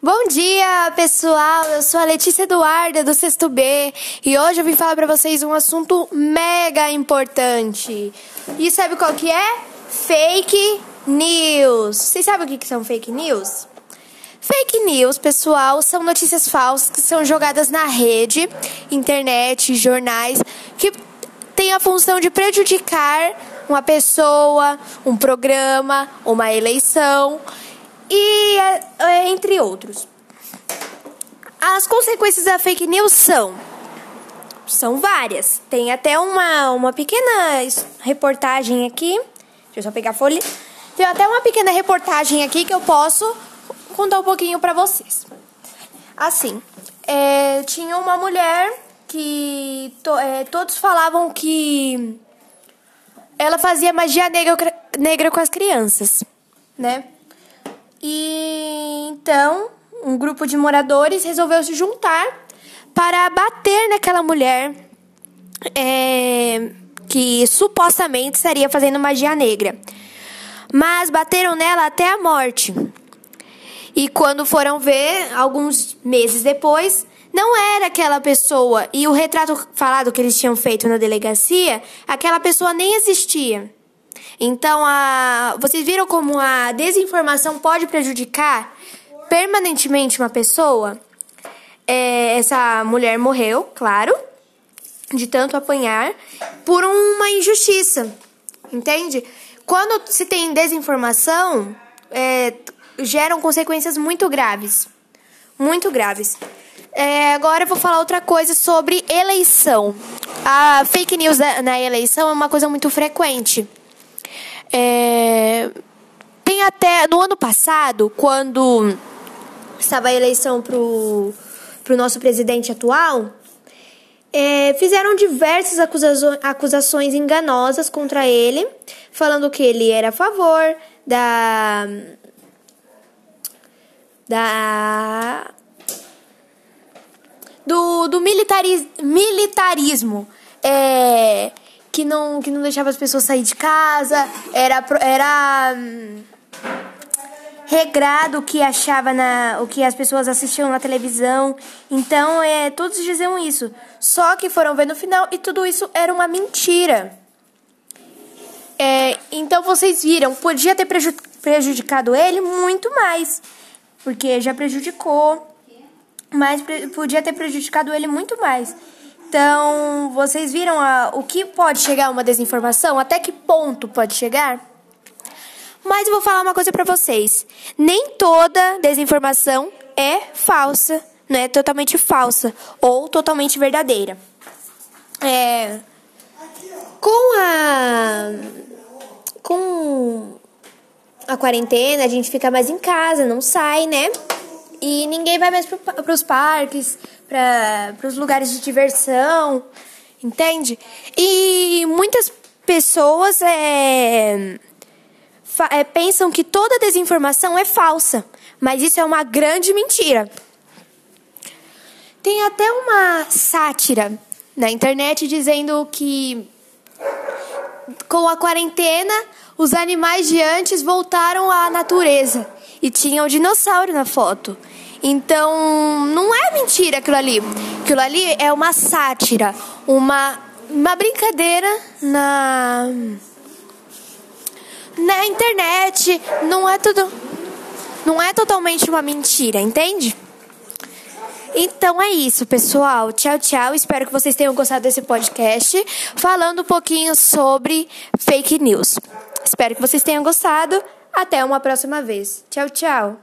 Bom dia, pessoal! Eu sou a Letícia Eduarda, do Sexto B, e hoje eu vim falar para vocês um assunto mega importante. E sabe qual que é? Fake news. Vocês sabem o que são fake news? Fake news, pessoal, são notícias falsas que são jogadas na rede, internet, jornais, que têm a função de prejudicar uma pessoa, um programa, uma eleição e é, entre outros. As consequências da fake news são são várias. Tem até uma, uma pequena reportagem aqui. Deixa eu só pegar a folha. Tem até uma pequena reportagem aqui que eu posso contar um pouquinho para vocês. Assim, é, tinha uma mulher que to, é, todos falavam que ela fazia magia negra, negra com as crianças, né? E então, um grupo de moradores resolveu se juntar para bater naquela mulher é, que supostamente estaria fazendo magia negra. Mas bateram nela até a morte. E quando foram ver, alguns meses depois, não era aquela pessoa. E o retrato falado que eles tinham feito na delegacia, aquela pessoa nem existia. Então, a, vocês viram como a desinformação pode prejudicar permanentemente uma pessoa? É, essa mulher morreu, claro, de tanto apanhar, por uma injustiça, entende? Quando se tem desinformação, é, geram consequências muito graves. Muito graves. É, agora eu vou falar outra coisa sobre eleição. A fake news na eleição é uma coisa muito frequente. É, tem até no ano passado, quando estava a eleição para o nosso presidente atual, é, fizeram diversas acusações, acusações enganosas contra ele, falando que ele era a favor da. da. do, do militaris, militarismo. É, que não, que não deixava as pessoas sair de casa, era, era hum, regrado o que achava na o que as pessoas assistiam na televisão. Então, é, todos diziam isso. Só que foram ver no final e tudo isso era uma mentira. É, então vocês viram, podia ter prejudicado ele muito mais, porque já prejudicou, mas podia ter prejudicado ele muito mais. Então, vocês viram a, o que pode chegar uma desinformação? Até que ponto pode chegar? Mas eu vou falar uma coisa para vocês. Nem toda desinformação é falsa, não é totalmente falsa ou totalmente verdadeira. É, com a com a quarentena, a gente fica mais em casa, não sai, né? E ninguém vai mais para os parques, para os lugares de diversão, entende? E muitas pessoas é, é, pensam que toda desinformação é falsa, mas isso é uma grande mentira. Tem até uma sátira na internet dizendo que com a quarentena os animais de antes voltaram à natureza e tinha o dinossauro na foto. Então, não é mentira aquilo ali. Aquilo ali é uma sátira, uma, uma brincadeira na na internet. Não é tudo não é totalmente uma mentira, entende? Então é isso, pessoal. Tchau, tchau. Espero que vocês tenham gostado desse podcast falando um pouquinho sobre fake news. Espero que vocês tenham gostado. Até uma próxima vez. Tchau, tchau.